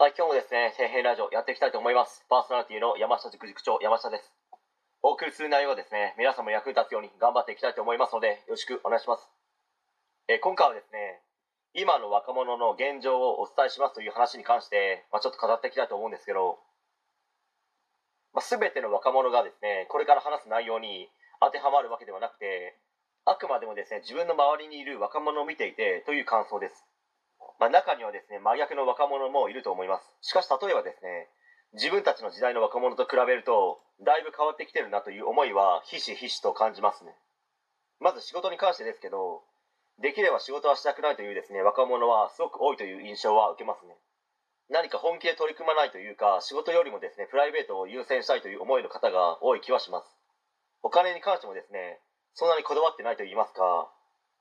はい、今日もですね、底辺ラジオやっていきたいと思います。パーソナリティの山下塾塾長、山下です。お送りする内容はですね、皆様役に立つように頑張っていきたいと思いますので、よろしくお願いします。え今回はですね、今の若者の現状をお伝えしますという話に関して、まあ、ちょっと語っていきたいと思うんですけど、まあ、全ての若者がですね、これから話す内容に当てはまるわけではなくて、あくまでもですね、自分の周りにいる若者を見ていてという感想です。まあ、中にはですね真逆の若者もいると思います。しかし例えばですね自分たちの時代の若者と比べるとだいぶ変わってきてるなという思いはひしひしと感じますね。まず仕事に関してですけどできれば仕事はしたくないというですね若者はすごく多いという印象は受けますね。何か本気で取り組まないというか仕事よりもですねプライベートを優先したいという思いの方が多い気はします。お金に関してもですねそんなにこだわってないと言いますか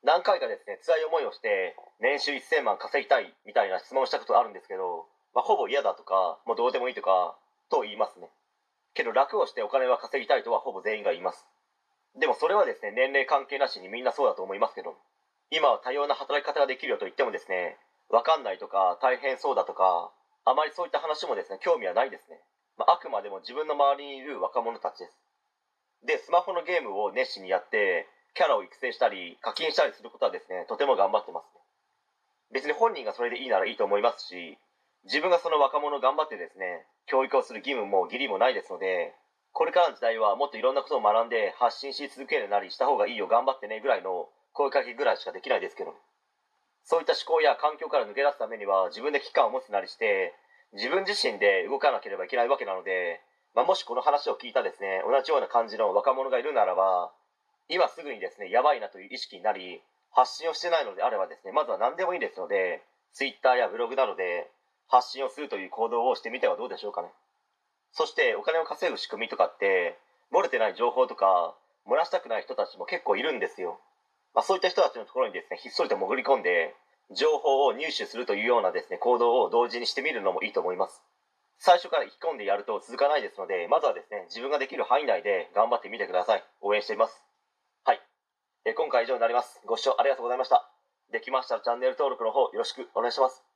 何回かですね辛い思いをして年収1000万稼ぎたいみたいな質問をしたことあるんですけど、まあ、ほぼ嫌だとかもうどうでもいいとかと言いますね。けど楽をしてお金は稼ぎたいとはほぼ全員が言います。でもそれはですね年齢関係なしにみんなそうだと思いますけど今は多様な働き方ができるよと言ってもですね分かんないとか大変そうだとかあまりそういった話もですね興味はないですね、まあ、あくまでも自分の周りにいる若者たちです。でスマホのゲームを熱心にやってキャラを育成したり課金したりすることはですねとても頑張ってますね。別に本人がそれでいいならいいと思いますし自分がその若者を頑張ってですね教育をする義務も義理もないですのでこれからの時代はもっといろんなことを学んで発信し続けるなりした方がいいよ頑張ってねぐらいの声かけぐらいしかできないですけど。そういった思考や環境から抜け出すためには自分で危機感を持つなりして自分自身で動かなければいけないわけなので、まあ、もしこの話を聞いたですね同じような感じの若者がいるならば今すぐにですねやばいなという意識になり発信をしてないのであればですねまずは何でもいいですので Twitter やブログなどで発信をするという行動をしてみてはどうでしょうかね。そしてお金を稼ぐ仕組みとかって漏れてない情報とか漏らしたくない人たちも結構いるんですよ、まあ、そういった人たちのところにですねひっそりと潜り込んで情報を入手するというようなですね行動を同時にしてみるのもいいと思います。最初から意気込んでやると続かないですのでまずはですね自分ができる範囲内で頑張ってみてください。応援しています。え今回以上になります。ご視聴ありがとうございました。できましたらチャンネル登録の方よろしくお願いします。